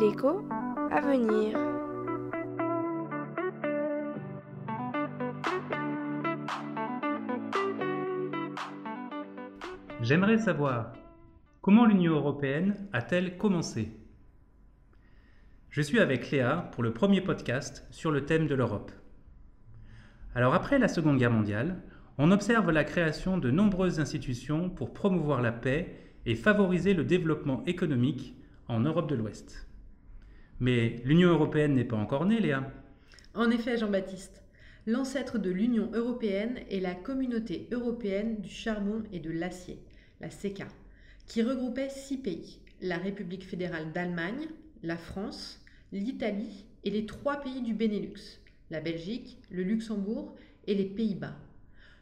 L'écho à venir. J'aimerais savoir comment l'Union européenne a-t-elle commencé? Je suis avec Léa pour le premier podcast sur le thème de l'Europe. Alors après la Seconde Guerre mondiale, on observe la création de nombreuses institutions pour promouvoir la paix et favoriser le développement économique en Europe de l'Ouest. Mais l'Union européenne n'est pas encore née, Léa. En effet, Jean-Baptiste, l'ancêtre de l'Union européenne est la Communauté européenne du charbon et de l'acier, la CECA, qui regroupait six pays, la République fédérale d'Allemagne, la France, l'Italie et les trois pays du Benelux, la Belgique, le Luxembourg et les Pays-Bas.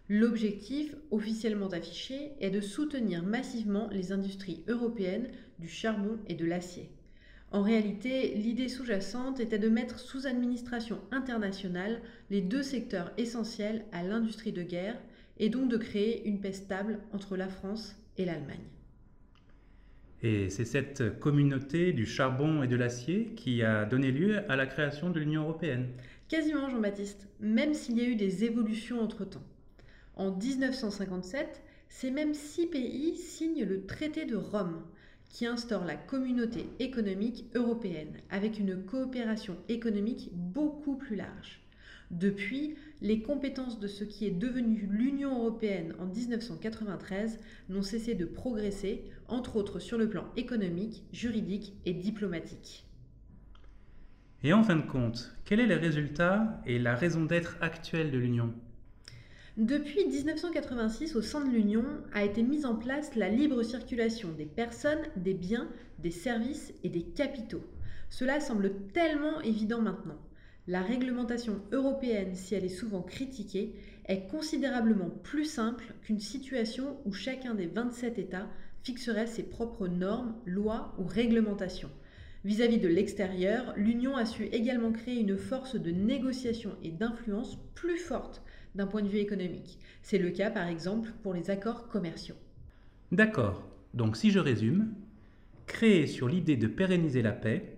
L'objectif officiellement affiché est de soutenir massivement les industries européennes du charbon et de l'acier. En réalité, l'idée sous-jacente était de mettre sous administration internationale les deux secteurs essentiels à l'industrie de guerre et donc de créer une paix stable entre la France et l'Allemagne. Et c'est cette communauté du charbon et de l'acier qui a donné lieu à la création de l'Union européenne. Quasiment, Jean-Baptiste, même s'il y a eu des évolutions entre-temps. En 1957, ces mêmes six pays signent le traité de Rome, qui instaure la communauté économique européenne, avec une coopération économique beaucoup plus large. Depuis, les compétences de ce qui est devenu l'Union européenne en 1993 n'ont cessé de progresser, entre autres sur le plan économique, juridique et diplomatique. Et en fin de compte, quel est le résultat et la raison d'être actuelle de l'Union? Depuis 1986, au sein de l'Union, a été mise en place la libre circulation des personnes, des biens, des services et des capitaux. Cela semble tellement évident maintenant. La réglementation européenne, si elle est souvent critiquée, est considérablement plus simple qu'une situation où chacun des 27 États fixerait ses propres normes, lois ou réglementations. Vis-à-vis de l'extérieur, l'Union a su également créer une force de négociation et d'influence plus forte d'un point de vue économique. C'est le cas par exemple pour les accords commerciaux. D'accord. Donc si je résume, créer sur l'idée de pérenniser la paix,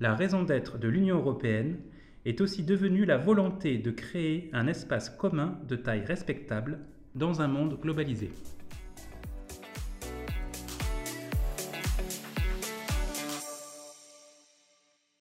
la raison d'être de l'Union européenne est aussi devenue la volonté de créer un espace commun de taille respectable dans un monde globalisé.